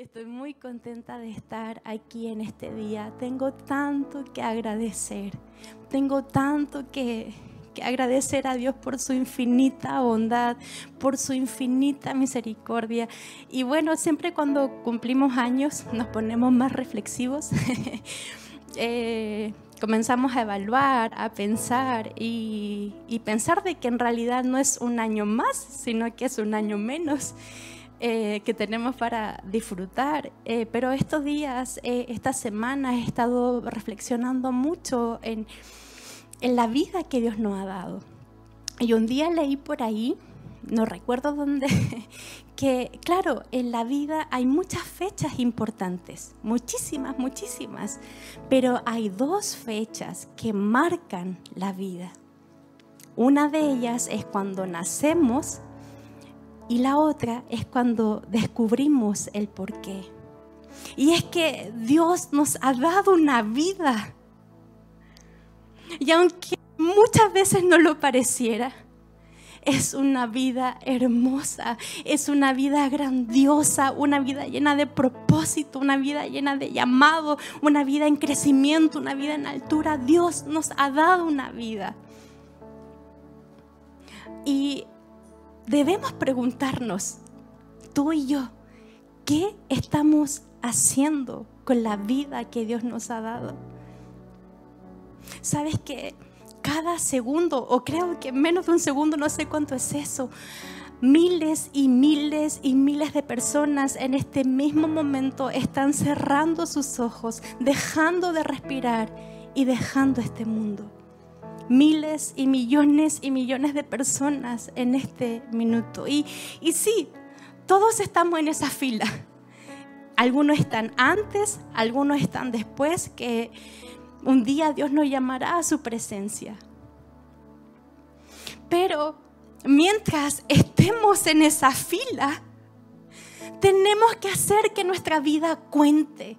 estoy muy contenta de estar aquí en este día. Tengo tanto que agradecer, tengo tanto que, que agradecer a Dios por su infinita bondad, por su infinita misericordia. Y bueno, siempre cuando cumplimos años nos ponemos más reflexivos. eh, comenzamos a evaluar, a pensar y, y, pensar de que en realidad no es un año más, sino que es un año menos. Eh, que tenemos para disfrutar. Eh, pero estos días, eh, esta semana, he estado reflexionando mucho en, en la vida que Dios nos ha dado. Y un día leí por ahí, no recuerdo dónde, que claro, en la vida hay muchas fechas importantes, muchísimas, muchísimas, pero hay dos fechas que marcan la vida. Una de ellas es cuando nacemos y la otra es cuando descubrimos el porqué. Y es que Dios nos ha dado una vida. Y aunque muchas veces no lo pareciera, es una vida hermosa, es una vida grandiosa, una vida llena de propósito, una vida llena de llamado, una vida en crecimiento, una vida en altura. Dios nos ha dado una vida. Y debemos preguntarnos, tú y yo, ¿qué estamos haciendo con la vida que Dios nos ha dado? ¿Sabes que cada segundo, o creo que menos de un segundo, no sé cuánto es eso, miles y miles y miles de personas en este mismo momento están cerrando sus ojos, dejando de respirar y dejando este mundo? Miles y millones y millones de personas en este minuto. Y, y sí, todos estamos en esa fila. Algunos están antes, algunos están después, que un día Dios nos llamará a su presencia. Pero mientras estemos en esa fila, tenemos que hacer que nuestra vida cuente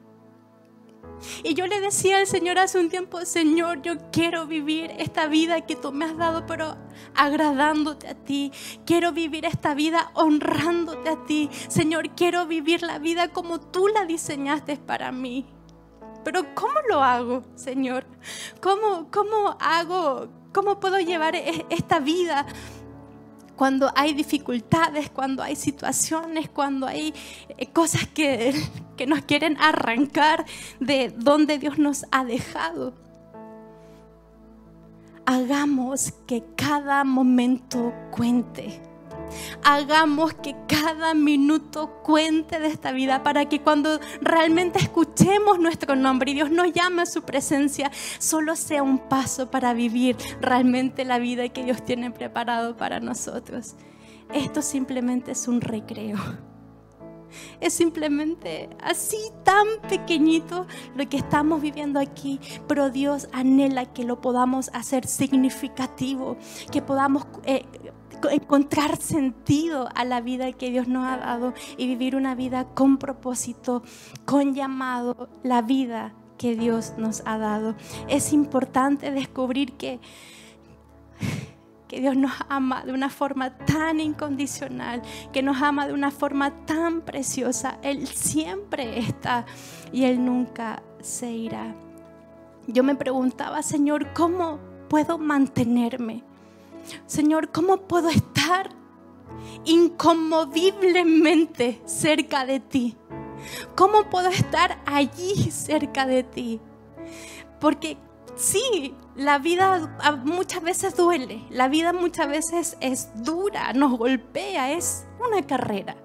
y yo le decía al Señor hace un tiempo, Señor, yo quiero vivir esta vida que tú me has dado, pero agradándote a ti. Quiero vivir esta vida honrándote a ti. Señor, quiero vivir la vida como tú la diseñaste para mí. Pero ¿cómo lo hago, Señor? ¿Cómo, cómo hago? ¿Cómo puedo llevar e-, esta vida? Cuando hay dificultades, cuando hay situaciones, cuando hay eh, cosas que, que nos quieren arrancar de donde Dios nos ha dejado. Hagamos que cada momento cuente hagamos que cada minuto cuente de esta vida para que cuando realmente escuchemos nuestro nombre y Dios nos llame a su presencia, solo sea un paso para vivir realmente la vida que Dios tiene preparado para nosotros. Esto simplemente es un recreo. Es simplemente así tan pequeñito lo que estamos viviendo aquí, pero Dios anhela que lo podamos hacer significativo, que podamos eh, encontrar sentido a la vida que Dios nos ha dado y vivir una vida con propósito, con llamado, la vida que Dios nos ha dado. Es importante descubrir que, que Dios nos ama de una forma tan incondicional, que nos ama de una forma tan preciosa. Él siempre está y Él nunca se irá. Yo me preguntaba, Señor, ¿cómo puedo mantenerme? Señor, ¿cómo puedo estar inconmoviblemente cerca de ti? ¿Cómo puedo estar allí cerca de ti? Porque sí, la vida muchas veces duele, la vida muchas veces es dura, nos golpea, es una carrera.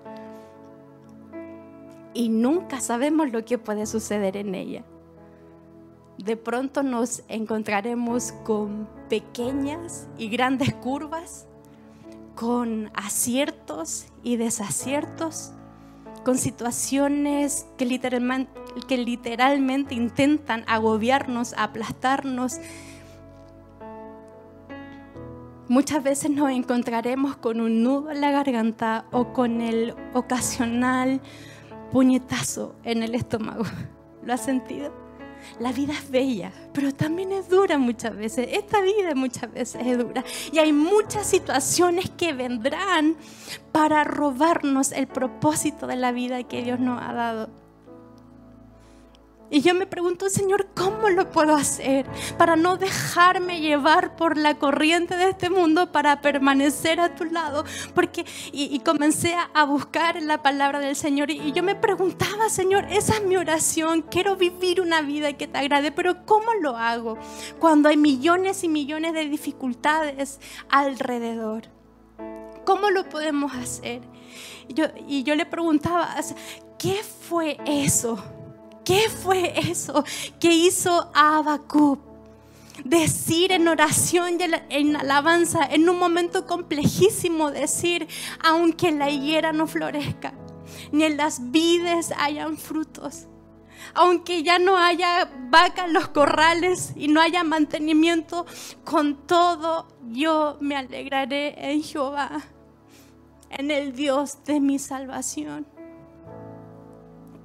Y nunca sabemos lo que puede suceder en ella de pronto nos encontraremos con pequeñas y grandes curvas, con aciertos y desaciertos, con situaciones que literalmente, intentan agobiarnos, aplastarnos. Muchas veces nos encontraremos con un nudo en la garganta o con el ocasional puñetazo en el estómago. ¿Lo has sentido? La vida es bella, pero también es dura muchas veces. Esta vida muchas veces es dura. Y hay muchas situaciones que vendrán para robarnos el propósito de la vida que Dios nos ha dado. Y yo me pregunto, Señor, ¿cómo lo puedo hacer para no dejarme llevar por la corriente de este mundo para permanecer a tu lado? Porque, y, comencé a, buscar la palabra del Señor y, yo me preguntaba, Señor, esa es mi oración, quiero vivir una vida que te agrade, pero ¿cómo lo hago cuando hay millones y millones de dificultades alrededor? ¿Cómo lo podemos hacer? Yo, y yo le preguntaba, ¿qué fue eso? ¿Qué fue eso que hizo Abacub? Decir en oración y en alabanza, en un momento complejísimo, decir, aunque la higuera no florezca, ni en las vides hayan frutos, aunque ya no haya vaca en los corrales y no haya mantenimiento, con todo yo me alegraré en Jehová, en el Dios de mi salvación.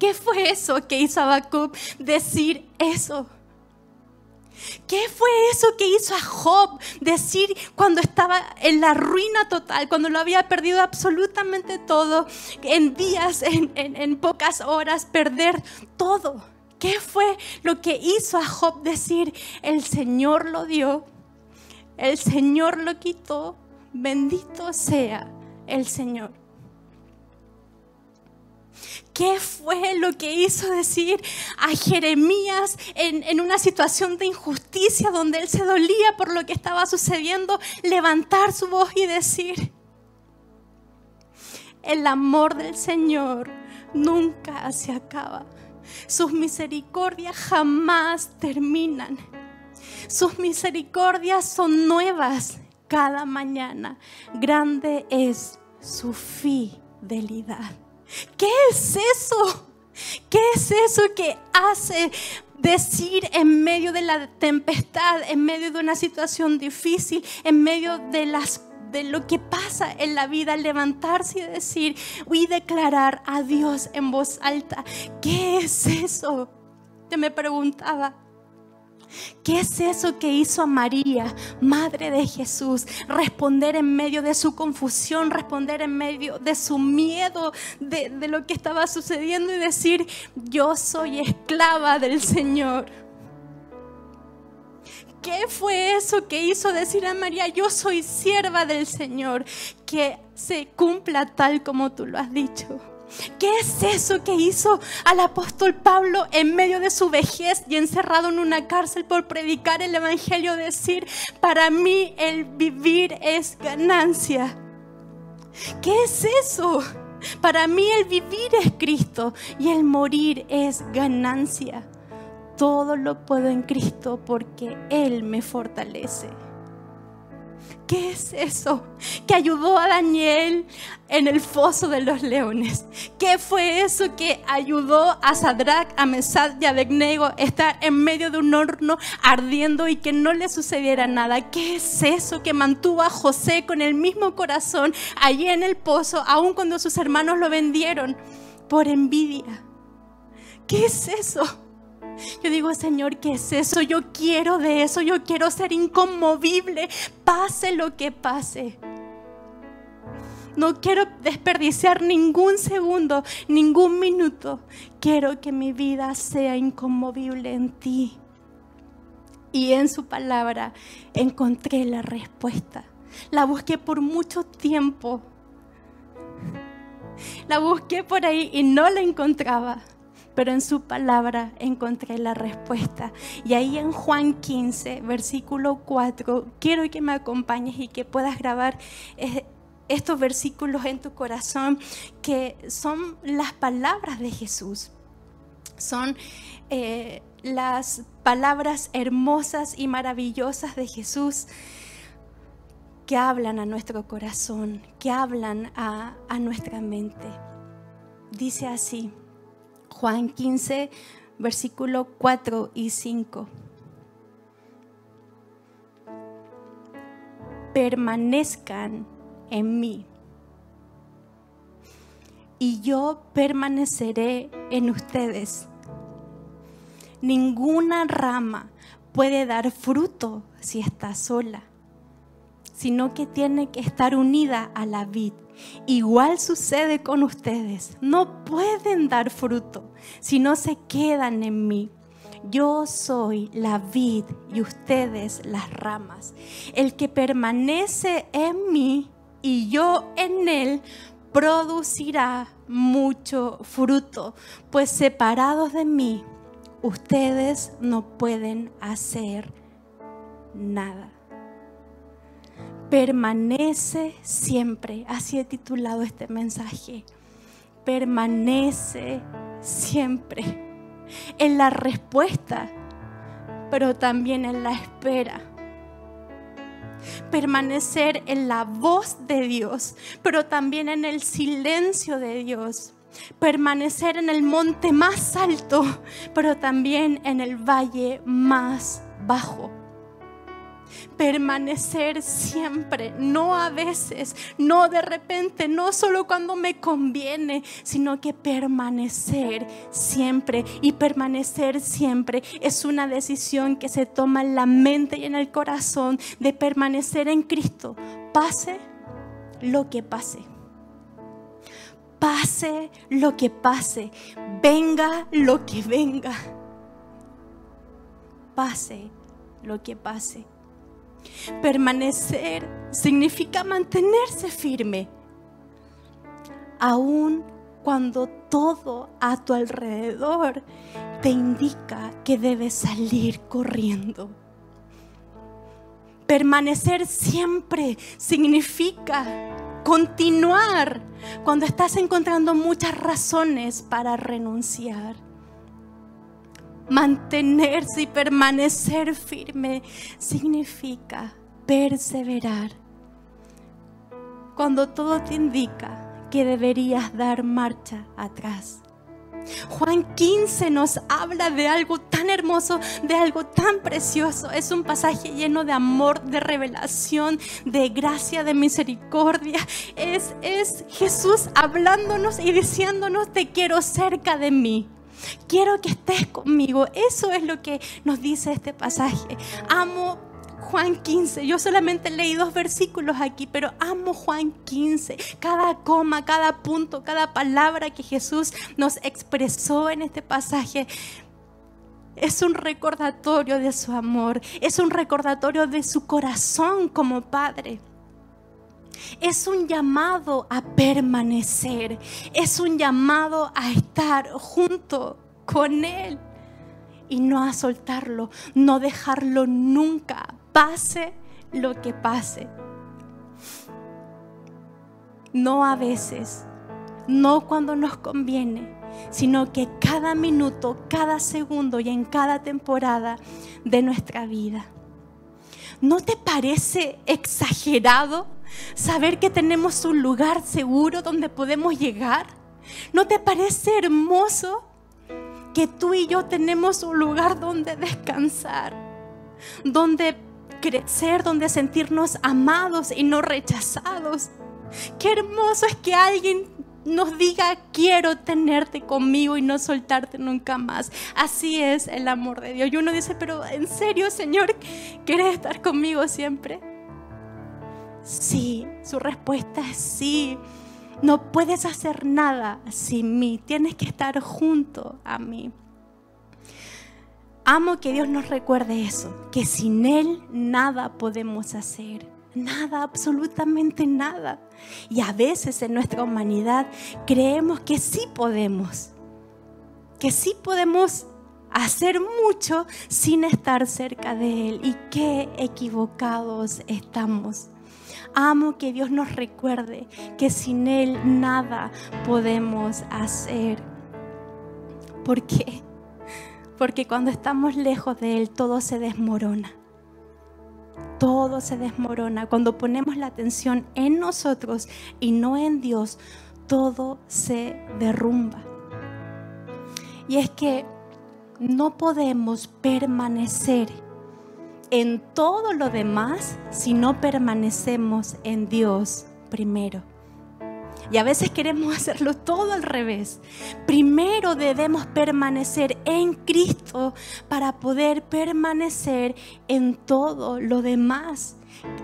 ¿Qué fue eso que hizo Habacuc decir eso? ¿Qué fue eso que hizo a Job decir cuando estaba en la ruina total, cuando lo había perdido absolutamente todo, en días, en, pocas horas, perder todo? ¿Qué fue lo que hizo a Job decir, el Señor lo dio, el Señor lo quitó, bendito sea el Señor? ¿Qué fue lo que hizo decir a Jeremías en, una situación de injusticia donde él se dolía por lo que estaba sucediendo? Levantar su voz y decir, el amor del Señor nunca se acaba. Sus misericordias jamás terminan. Sus misericordias son nuevas cada mañana. Grande es su fidelidad. ¿Qué es eso? ¿Qué es eso que hace decir en medio de la tempestad, en medio de una situación difícil, en medio de las de lo que pasa en la vida, levantarse y decir y declarar a Dios en voz alta. ¿Qué es eso? Te me preguntaba. ¿Qué es eso que hizo a María, madre de Jesús? Responder en medio de su confusión, responder en medio de su miedo de, de lo que estaba sucediendo y decir, yo soy esclava del Señor. ¿Qué fue eso que hizo decir a María, yo soy sierva del Señor? Que se cumpla tal como tú lo has dicho. ¿Qué es eso que hizo al apóstol Pablo en medio de su vejez y encerrado en una cárcel por predicar el Evangelio? Decir, para mí el vivir es ganancia. ¿Qué es eso? Para mí el vivir es Cristo y el morir es ganancia. Todo lo puedo en Cristo porque Él me fortalece. ¿Qué es eso que ayudó a Daniel en el foso de los leones? ¿Qué fue eso que ayudó a Sadrach, a Mesad y a Abednego a estar en medio de un horno ardiendo y que no le sucediera nada? ¿Qué es eso que mantuvo a José con el mismo corazón allí en el pozo, aun cuando sus hermanos lo vendieron por envidia? ¿Qué es eso? Yo digo, Señor, ¿qué es eso? Yo quiero de eso, yo quiero ser inconmovible, pase lo que pase. No quiero desperdiciar ningún segundo, ningún minuto. Quiero que mi vida sea inconmovible en ti. Y en su palabra encontré la respuesta. La busqué por mucho tiempo. La busqué por ahí y no la encontraba pero en su palabra encontré la respuesta. Y ahí en Juan 15, versículo 4, quiero que me acompañes y que puedas grabar estos versículos en tu corazón, que son las palabras de Jesús. Son eh, las palabras hermosas y maravillosas de Jesús que hablan a nuestro corazón, que hablan a nuestra mente. Dice así, Juan 15, versículo 4 y 5. Permanezcan en mí y yo permaneceré en ustedes. Ninguna rama puede dar fruto si está sola, sino que tiene que estar unida a la vid. Igual sucede con ustedes. No pueden dar fruto si no se quedan en mí. Yo soy la vid y ustedes las ramas. El que permanece en mí y yo en él producirá mucho fruto, pues separados de mí ustedes no pueden hacer nada. Permanece siempre, así he titulado este mensaje, permanece siempre en la respuesta, pero también en la espera. Permanecer en la voz de Dios, pero también en el silencio de Dios permanecer en el monte más alto, pero también en el valle más bajo. Permanecer siempre, no a veces, no de repente, no solo cuando me conviene, sino que permanecer siempre. Y permanecer siempre es una decisión que se toma en la mente y en el corazón de permanecer en Cristo, pase lo que pase pase lo que pase, venga lo que venga, pase lo que pase. Permanecer significa mantenerse firme, aun cuando todo a tu alrededor te indica que debes salir corriendo. Permanecer siempre significa continuar cuando estás encontrando muchas razones para renunciar. Mantenerse y permanecer firme significa perseverar. Cuando todo te indica que deberías dar marcha atrás. Juan 15 nos habla de algo tan hermoso, de algo tan precioso. Es un pasaje lleno de amor, de revelación, de gracia, de misericordia. Es, es Jesús hablándonos y diciéndonos, te quiero cerca de mí. Quiero que estés conmigo. Eso es lo que nos dice este pasaje. Amo Juan 15. Yo solamente leí dos versículos aquí, pero amo Juan 15. Cada coma, cada punto, cada palabra que Jesús nos expresó en este pasaje es un recordatorio de su amor, es un recordatorio de su corazón como Padre. Es un llamado a permanecer, es un llamado a estar junto con Él y no a soltarlo, no dejarlo nunca, pase lo que pase. No a veces, no cuando nos conviene, sino que cada minuto, cada segundo y en cada temporada de nuestra vida. ¿No te parece exagerado saber que tenemos un lugar seguro donde podemos llegar? ¿No te parece hermoso que tú y yo tenemos un lugar donde descansar? Donde crecer, donde sentirnos amados y no rechazados. Qué hermoso es que alguien nos diga, quiero tenerte conmigo y no soltarte nunca más. Así es el amor de Dios. Y uno dice, pero ¿en serio, Señor, quieres estar conmigo siempre? Sí, su respuesta es sí. No puedes hacer nada sin mí, tienes que estar junto a mí. Amo que Dios nos recuerde eso, que sin Él nada podemos hacer, nada, absolutamente nada. Y a veces en nuestra humanidad creemos que sí podemos, que sí podemos hacer mucho sin estar cerca de Él. Y qué equivocados estamos. Amo que Dios nos recuerde que sin Él nada podemos hacer. ¿Por qué? Porque cuando estamos lejos de Él, todo se desmorona. Todo se desmorona. Cuando ponemos la atención en nosotros y no en Dios, todo se derrumba. Y es que no podemos permanecer en todo lo demás si no permanecemos en Dios primero. Y a veces queremos hacerlo todo al revés. Primero debemos permanecer en Cristo para poder permanecer en todo lo demás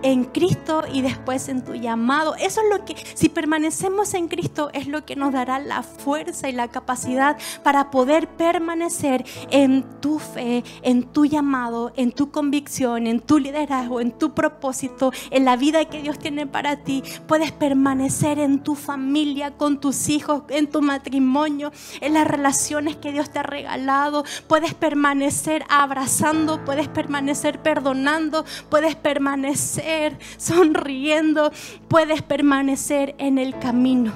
en Cristo y después en tu llamado. Eso es lo que, si permanecemos en Cristo, es lo que nos dará la fuerza y la capacidad para poder permanecer en tu fe, en tu llamado, en tu convicción, en tu liderazgo, en tu propósito, en la vida que Dios tiene para ti. Puedes permanecer en tu familia, con tus hijos, en tu matrimonio, en las relaciones que Dios te ha regalado. Puedes permanecer abrazando, puedes permanecer perdonando, puedes permanecer sonriendo, puedes permanecer en el camino.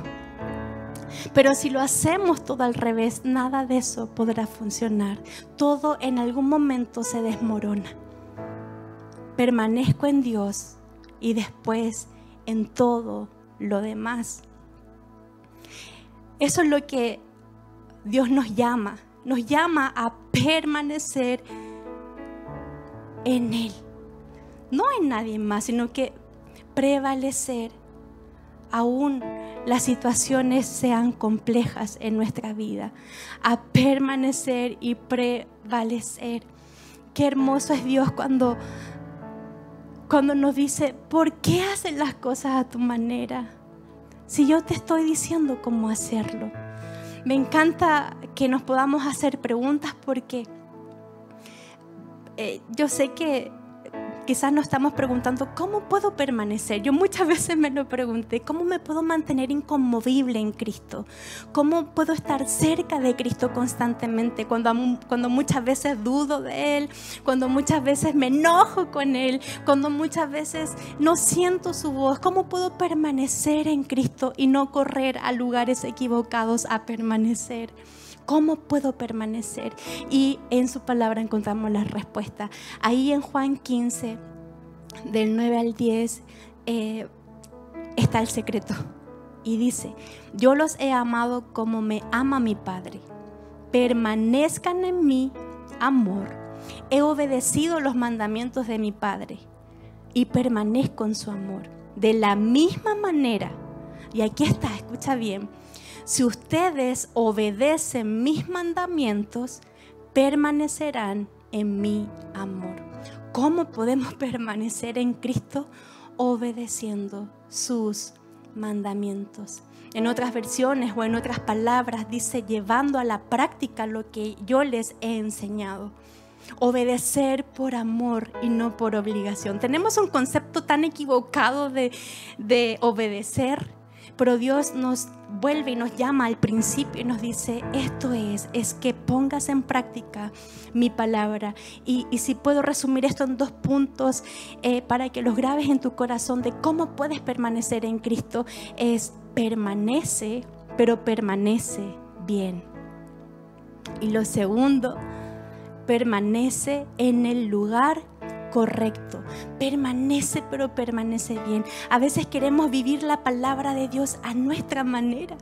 Pero si lo hacemos todo al revés, nada de eso podrá funcionar. Todo en algún momento se desmorona. Permanezco en Dios y después en todo lo demás. Eso es lo que Dios nos llama. Nos llama a permanecer en Él no en nadie más, sino que prevalecer aún las situaciones sean complejas en nuestra vida, a permanecer y prevalecer. Qué hermoso es Dios cuando, cuando nos dice, ¿por qué haces las cosas a tu manera? Si yo te estoy diciendo cómo hacerlo. Me encanta que nos podamos hacer preguntas porque eh, yo sé que quizás nos estamos preguntando, ¿cómo puedo permanecer? Yo muchas veces me lo pregunté, ¿cómo me puedo mantener inconmovible en Cristo? ¿Cómo puedo estar cerca de Cristo constantemente cuando, cuando muchas veces dudo de Él, cuando muchas veces me enojo con Él, cuando muchas veces no siento su voz? ¿Cómo puedo permanecer en Cristo y no correr a lugares equivocados a permanecer? ¿Cómo puedo permanecer? Y en su palabra encontramos la respuesta. Ahí en Juan 15, del 9 al 10, eh, está el secreto. Y dice, yo los he amado como me ama mi Padre. Permanezcan en mi amor. He obedecido los mandamientos de mi Padre y permanezco en su amor. De la misma manera, y aquí está, escucha bien, si ustedes obedecen mis mandamientos, permanecerán en mi amor. ¿Cómo podemos permanecer en Cristo? Obedeciendo sus mandamientos. En otras versiones o en otras palabras dice llevando a la práctica lo que yo les he enseñado. Obedecer por amor y no por obligación. Tenemos un concepto tan equivocado de, de obedecer pero Dios nos vuelve y nos llama al principio y nos dice, esto es, es que pongas en práctica mi palabra. Y, si puedo resumir esto en dos puntos eh, para que los grabes en tu corazón de cómo puedes permanecer en Cristo, es permanece, pero permanece bien. Y lo segundo, permanece en el lugar correcto. Permanece, pero permanece bien. A veces queremos vivir la palabra de Dios a nuestra manera.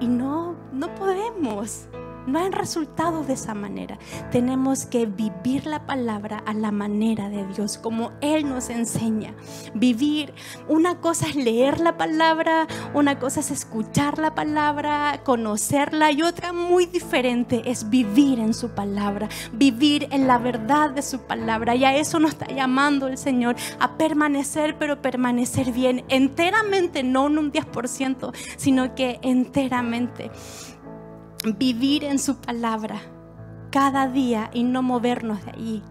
Y no, no podemos no hay resultados de esa manera. Tenemos que vivir la palabra a la manera de Dios, como Él nos enseña. Vivir, una cosa es leer la palabra, una cosa es escuchar la palabra, conocerla y otra muy diferente es vivir en su palabra, vivir en la verdad de su palabra. Y a eso nos está llamando el Señor, a permanecer, pero permanecer bien, enteramente, no en un 10%, sino que enteramente vivir en su palabra cada día y no movernos de allí.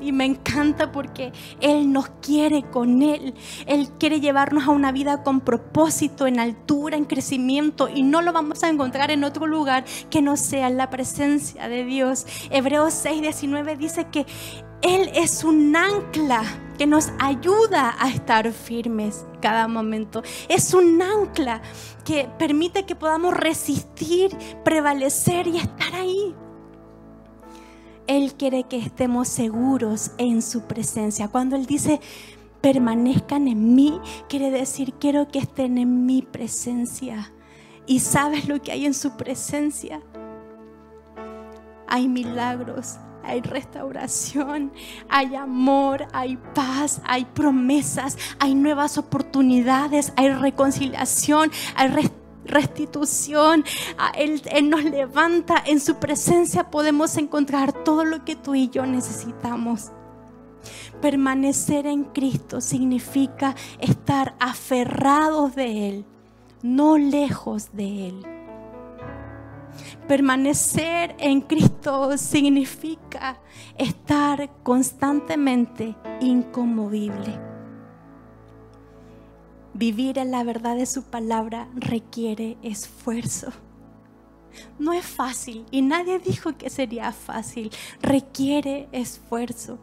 Y me encanta porque Él nos quiere con Él. Él quiere llevarnos a una vida con propósito, en altura, en crecimiento. Y no lo vamos a encontrar en otro lugar que no sea en la presencia de Dios. Hebreos 6:19 dice que Él es un ancla que nos ayuda a estar firmes cada momento. Es un ancla que permite que podamos resistir, prevalecer y estar ahí. Él quiere que estemos seguros en su presencia. Cuando Él dice, permanezcan en mí, quiere decir, quiero que estén en mi presencia. ¿Y sabes lo que hay en su presencia? Hay milagros, hay restauración, hay amor, hay paz, hay promesas, hay nuevas oportunidades, hay reconciliación, hay restitución. Ah, Él, Él, nos levanta, en su presencia podemos encontrar todo lo que tú y yo necesitamos. Permanecer en Cristo significa estar aferrados de Él, no lejos de Él. Permanecer en Cristo significa estar constantemente inconmovible. Vivir en la verdad de su palabra requiere esfuerzo. No es fácil y nadie dijo que sería fácil. Requiere esfuerzo.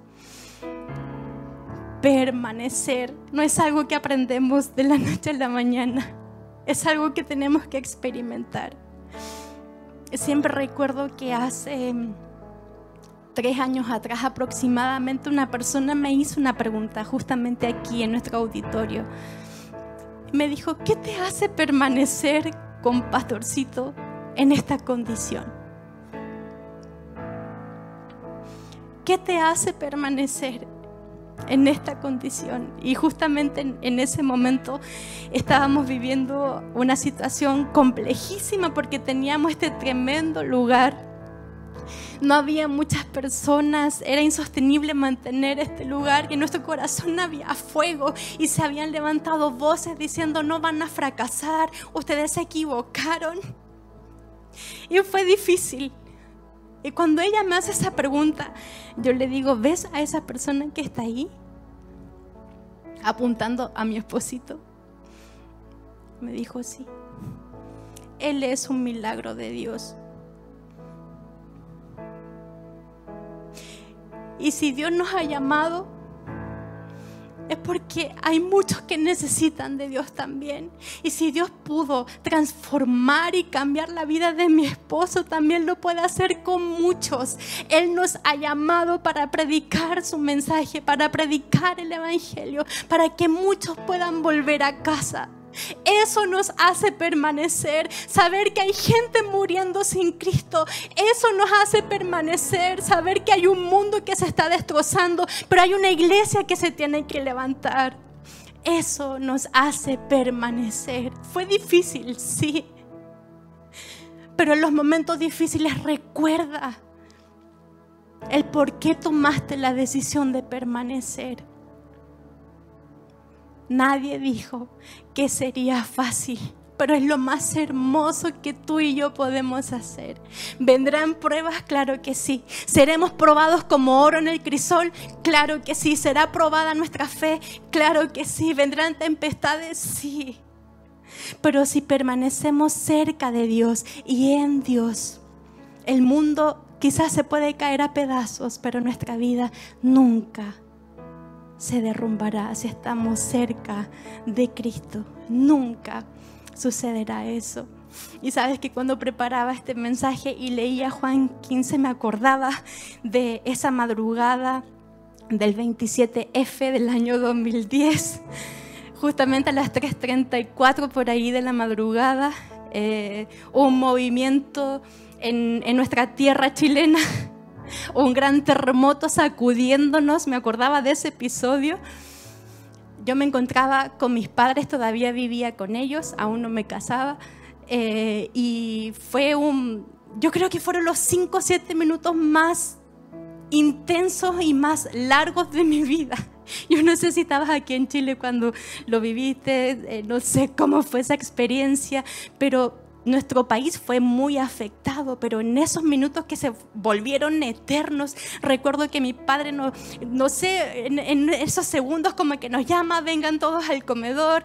Permanecer no es algo que aprendemos de la noche a la mañana. Es algo que tenemos que experimentar siempre recuerdo que hace mm, tres años atrás aproximadamente una persona me hizo una pregunta justamente aquí en nuestro auditorio. Me dijo, ¿qué te hace permanecer con Pastorcito en esta condición? ¿Qué te hace permanecer en esta condición. Y justamente en, ese momento estábamos viviendo una situación complejísima porque teníamos este tremendo lugar. No había muchas personas, era insostenible mantener este lugar y en nuestro corazón había fuego y se habían levantado voces diciendo no van a fracasar, ustedes se equivocaron. Y fue difícil. Y cuando ella me hace esa pregunta, yo le digo, ¿ves a esa persona que está ahí? Apuntando a mi esposito. Me dijo, sí. Él es un milagro de Dios. Y si Dios nos ha llamado, es porque hay muchos que necesitan de Dios también. Y si Dios pudo transformar y cambiar la vida de mi esposo, también lo puede hacer con muchos. Él nos ha llamado para predicar su mensaje, para predicar el Evangelio, para que muchos puedan volver a casa. Eso nos hace permanecer, saber que hay gente muriendo sin Cristo. Eso nos hace permanecer, saber que hay un mundo que se está destrozando, pero hay una iglesia que se tiene que levantar. Eso nos hace permanecer. Fue difícil, sí. Pero en los momentos difíciles recuerda el por qué tomaste la decisión de permanecer. Nadie dijo que sería fácil, pero es lo más hermoso que tú y yo podemos hacer. ¿Vendrán pruebas? Claro que sí. ¿Seremos probados como oro en el crisol? Claro que sí. ¿Será probada nuestra fe? Claro que sí. ¿Vendrán tempestades? Sí. Pero si permanecemos cerca de Dios y en Dios, el mundo quizás se puede caer a pedazos, pero nuestra vida nunca se derrumbará si estamos cerca de Cristo. Nunca sucederá eso. Y sabes que cuando preparaba este mensaje y leía Juan 15 me acordaba de esa madrugada del 27F del año 2010, justamente a las 3.34 por ahí de la madrugada, eh, un movimiento en, en nuestra tierra chilena un gran terremoto sacudiéndonos, me acordaba de ese episodio. Yo me encontraba con mis padres, todavía vivía con ellos, aún no me casaba, eh, y fue un, yo creo que fueron los 5 o 7 minutos más intensos y más largos de mi vida. Yo no sé si estabas aquí en Chile cuando lo viviste, eh, no sé cómo fue esa experiencia, pero nuestro país fue muy afectado, pero en esos minutos que se volvieron eternos, recuerdo que mi padre, no, no sé, en, esos segundos como que nos llama, vengan todos al comedor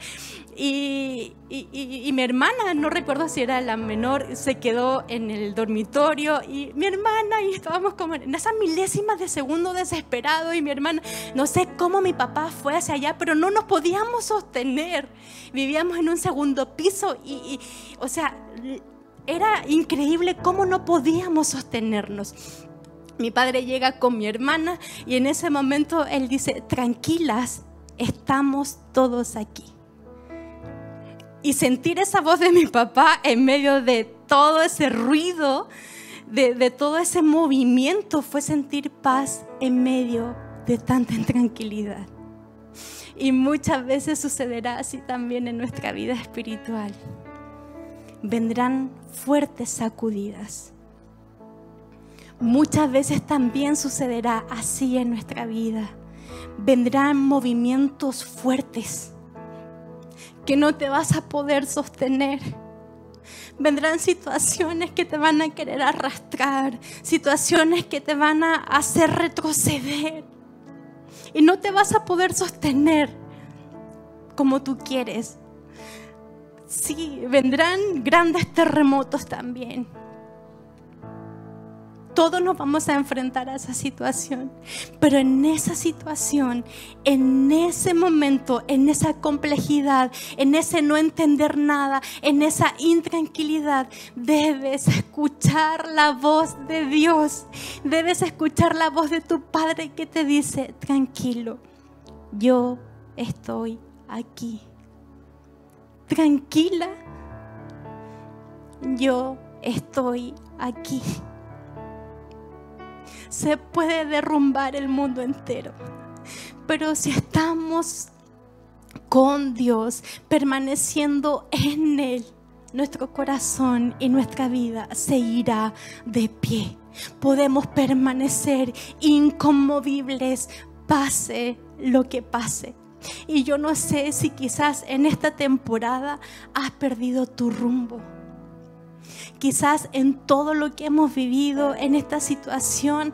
y, mi hermana, no recuerdo si era la menor, se quedó en el dormitorio y mi hermana, y estábamos como en esas milésimas de segundo desesperado y mi hermana, no sé cómo mi papá fue hacia allá, pero no nos podíamos sostener. Vivíamos en un segundo piso y, o sea, era increíble cómo no podíamos sostenernos. Mi padre llega con mi hermana y en ese momento él dice, tranquilas, estamos todos aquí y sentir esa voz de mi papá en medio de todo ese ruido de, todo ese movimiento fue sentir paz en medio de tanta intranquilidad. Y muchas veces sucederá así también en nuestra vida espiritual. Vendrán fuertes sacudidas. Muchas veces también sucederá así en nuestra vida. Vendrán movimientos fuertes que no te vas a poder sostener Vendrán situaciones que te van a querer arrastrar, situaciones que te van a hacer retroceder. Y no te vas a poder sostener como tú quieres. Sí, vendrán grandes terremotos también. Todos nos vamos a enfrentar a esa situación. Pero en esa situación, en ese momento, en esa complejidad, en ese no entender nada, en esa intranquilidad, debes escuchar la voz de Dios. Debes escuchar la voz de tu Padre que te dice, tranquilo, yo estoy aquí. Tranquila, yo estoy aquí se puede derrumbar el mundo entero. Pero si estamos con Dios, permaneciendo en Él, nuestro corazón y nuestra vida seguirá de pie. Podemos permanecer inconmovibles, pase lo que pase. Y yo no sé si quizás en esta temporada has perdido tu rumbo quizás en todo lo que hemos vivido, en esta situación.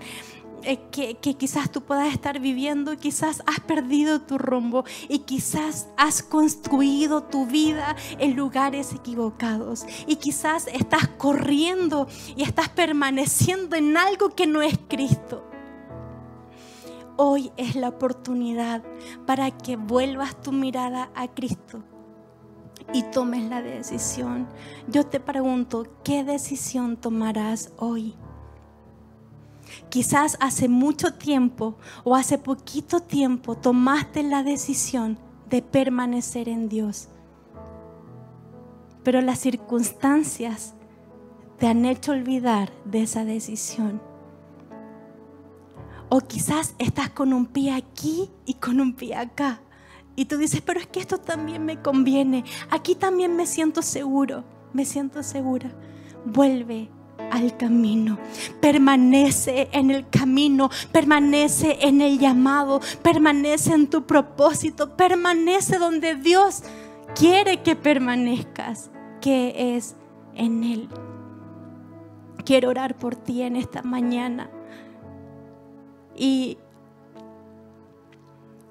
Eh, que, que, quizás tú puedas estar viviendo, quizás has perdido tu rumbo y quizás has construido tu vida en lugares equivocados y quizás estás corriendo y estás permaneciendo en algo que no es Cristo. Hoy es la oportunidad para que vuelvas tu mirada a Cristo y tomes la decisión. Yo te pregunto, ¿qué decisión tomarás hoy? Quizás hace mucho tiempo o hace poquito tiempo tomaste la decisión de permanecer en Dios. Pero las circunstancias te han hecho olvidar de esa decisión. O quizás estás con un pie aquí y con un pie acá. Y tú dices, pero es que esto también me conviene. Aquí también me siento seguro, me siento segura. Vuelve al camino. Permanece en el camino, permanece en el llamado, permanece en tu propósito, permanece donde Dios quiere que permanezcas, que es en Él. Quiero orar por ti en esta mañana y,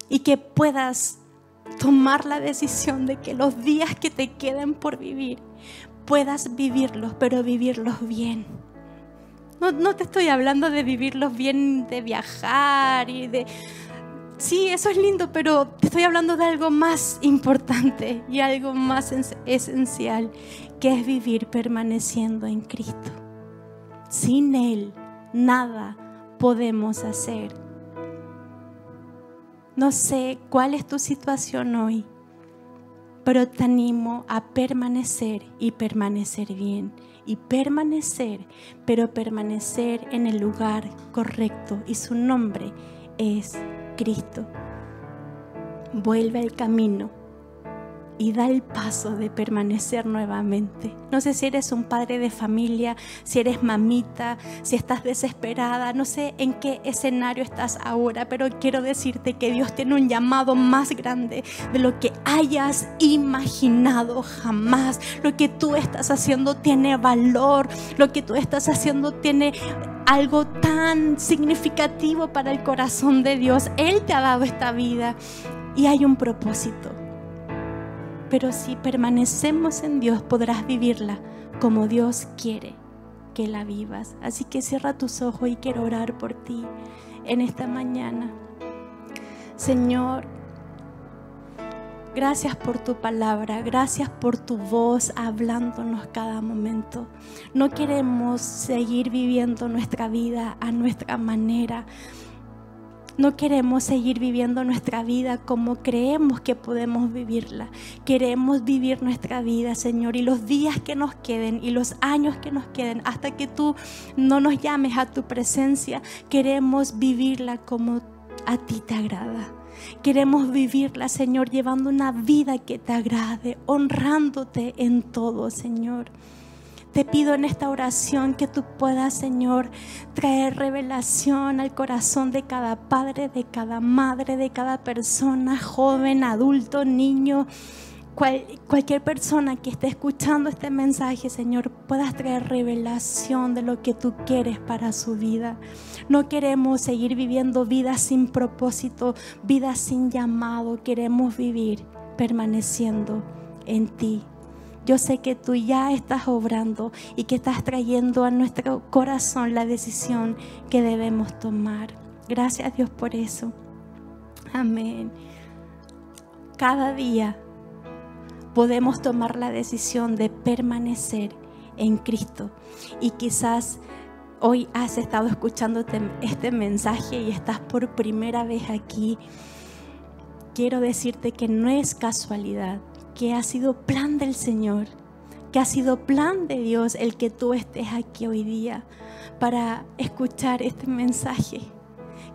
y que puedas tomar la decisión de que los días que te queden por vivir puedas vivirlos, pero vivirlos bien. No, te estoy hablando de vivirlos bien, de viajar y de... Sí, eso es lindo, pero te estoy hablando de algo más importante y algo más esencial, que es vivir permaneciendo en Cristo. Sin Él, nada podemos hacer. No sé cuál es tu situación hoy, pero te animo a permanecer y permanecer bien. Y permanecer, pero permanecer en el lugar correcto. Y su nombre es Cristo. Vuelve al camino y da el paso de permanecer nuevamente. No sé si eres un padre de familia, si eres mamita, si estás desesperada, no sé en qué escenario estás ahora, pero quiero decirte que Dios tiene un llamado más grande de lo que hayas imaginado jamás. Lo que tú estás haciendo tiene valor, lo que tú estás haciendo tiene algo tan significativo para el corazón de Dios. Él te ha dado esta vida y hay un propósito pero si permanecemos en Dios podrás vivirla como Dios quiere que la vivas. Así que cierra tus ojos y quiero orar por ti en esta mañana. Señor, gracias por tu palabra, gracias por tu voz hablándonos cada momento. No queremos seguir viviendo nuestra vida a nuestra manera No queremos seguir viviendo nuestra vida como creemos que podemos vivirla. Queremos vivir nuestra vida, Señor, y los días que nos queden y los años que nos queden hasta que tú no nos llames a tu presencia, queremos vivirla como a ti te agrada. Queremos vivirla, Señor, llevando una vida que te agrade, honrándote en todo, Señor. Te pido en esta oración que tú puedas, Señor, traer revelación al corazón de cada padre, de cada madre, de cada persona, joven, adulto, niño. cualquier persona que esté escuchando este mensaje, Señor, puedas traer revelación de lo que tú quieres para su vida. No queremos seguir viviendo vidas sin propósito, vidas sin llamado. Queremos vivir permaneciendo en ti. Yo sé que tú ya estás obrando y que estás trayendo a nuestro corazón la decisión que debemos tomar. Gracias Dios por eso. Amén. Cada día podemos tomar la decisión de permanecer en Cristo. Y quizás hoy has estado escuchando este mensaje y estás por primera vez aquí. Quiero decirte que no es casualidad que ha sido plan del Señor, que ha sido plan de Dios el que tú estés aquí hoy día para escuchar este mensaje.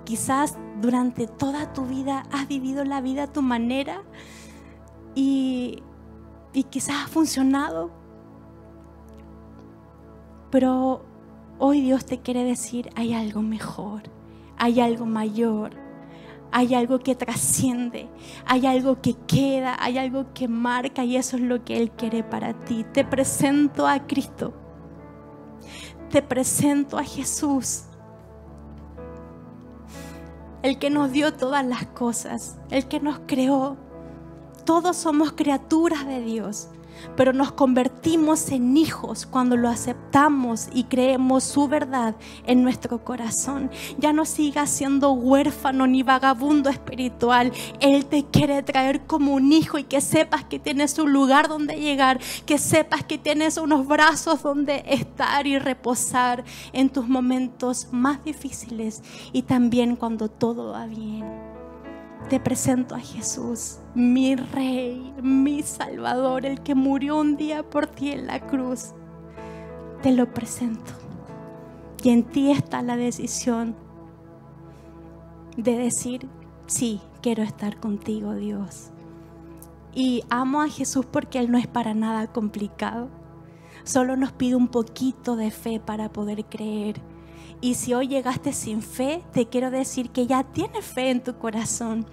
Quizás durante toda tu vida has vivido la vida a tu manera y, y quizás ha funcionado, pero hoy Dios te quiere decir, hay algo mejor, hay algo mayor hay algo que trasciende, hay algo que queda, hay algo que marca y eso es lo que Él quiere para ti. Te presento a Cristo, te presento a Jesús, el que nos dio todas las cosas, el que nos creó. Todos somos criaturas de Dios pero nos convertimos en hijos cuando lo aceptamos y creemos su verdad en nuestro corazón. Ya no sigas siendo huérfano ni vagabundo espiritual. Él te quiere traer como un hijo y que sepas que tienes un lugar donde llegar, que sepas que tienes unos brazos donde estar y reposar en tus momentos más difíciles y también cuando todo va bien te presento a Jesús, mi Rey, mi Salvador, el que murió un día por ti en la cruz. Te lo presento. Y en ti está la decisión de decir, sí, quiero estar contigo, Dios. Y amo a Jesús porque Él no es para nada complicado. Solo nos pide un poquito de fe para poder creer y si hoy llegaste sin fe, te quiero decir que ya tienes fe en tu corazón.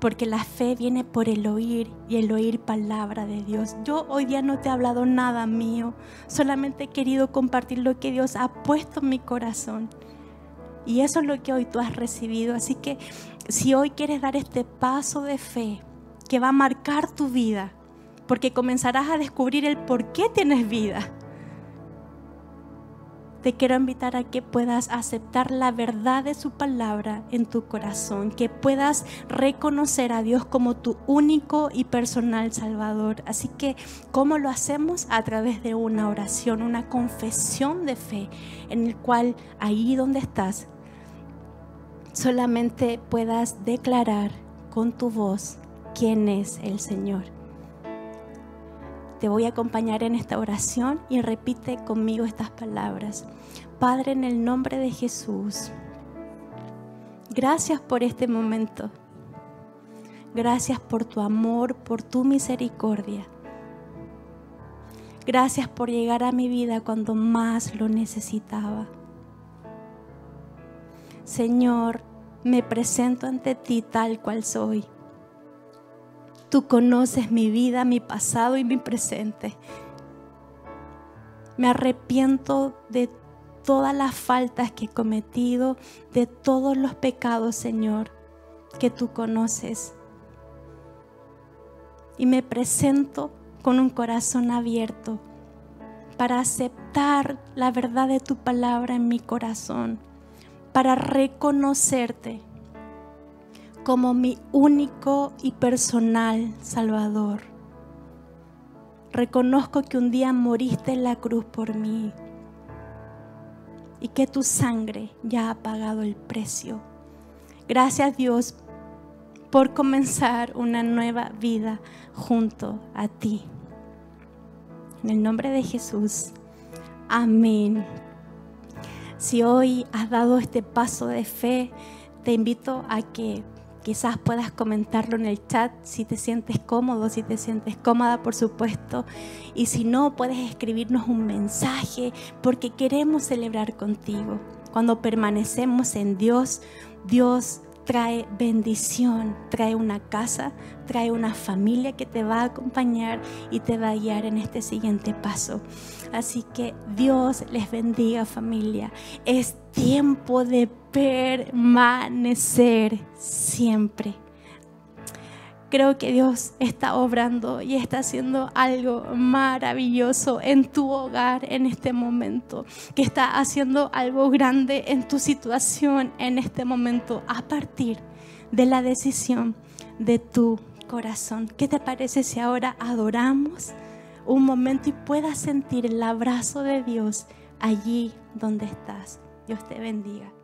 Porque la fe viene por el oír y el oír palabra de Dios. Yo hoy día no te he hablado nada mío, solamente he querido compartir lo que Dios ha puesto en mi corazón. Y eso es lo que hoy tú has recibido. Así que si hoy quieres dar este paso de fe que va a marcar tu vida, porque comenzarás a descubrir el por qué tienes vida te quiero invitar a que puedas aceptar la verdad de su palabra en tu corazón, que puedas reconocer a Dios como tu único y personal Salvador. Así que, ¿cómo lo hacemos? A través de una oración, una confesión de fe, en el cual ahí donde estás, solamente puedas declarar con tu voz quién es el Señor. Te voy a acompañar en esta oración y repite conmigo estas palabras. Padre, en el nombre de Jesús, gracias por este momento. Gracias por tu amor, por tu misericordia. Gracias por llegar a mi vida cuando más lo necesitaba. Señor, me presento ante ti tal cual soy Tú conoces mi vida, mi pasado y mi presente. Me arrepiento de todas las faltas que he cometido, de todos los pecados, Señor, que tú conoces. Y me presento con un corazón abierto para aceptar la verdad de tu palabra en mi corazón, para reconocerte como mi único y personal Salvador. Reconozco que un día moriste en la cruz por mí y que tu sangre ya ha pagado el precio. Gracias Dios por comenzar una nueva vida junto a ti. En el nombre de Jesús. Amén. Si hoy has dado este paso de fe, te invito a que quizás puedas comentarlo en el chat si te sientes cómodo, si te sientes cómoda, por supuesto. Y si no, puedes escribirnos un mensaje porque queremos celebrar contigo. Cuando permanecemos en Dios, Dios trae bendición, trae una casa, trae una familia que te va a acompañar y te va a guiar en este siguiente paso. Así que Dios les bendiga familia. Es tiempo de permanecer siempre creo que Dios está obrando y está haciendo algo maravilloso en tu hogar en este momento, que está haciendo algo grande en tu situación en este momento a partir de la decisión de tu corazón. ¿Qué te parece si ahora adoramos un momento y puedas sentir el abrazo de Dios allí donde estás? Dios te bendiga.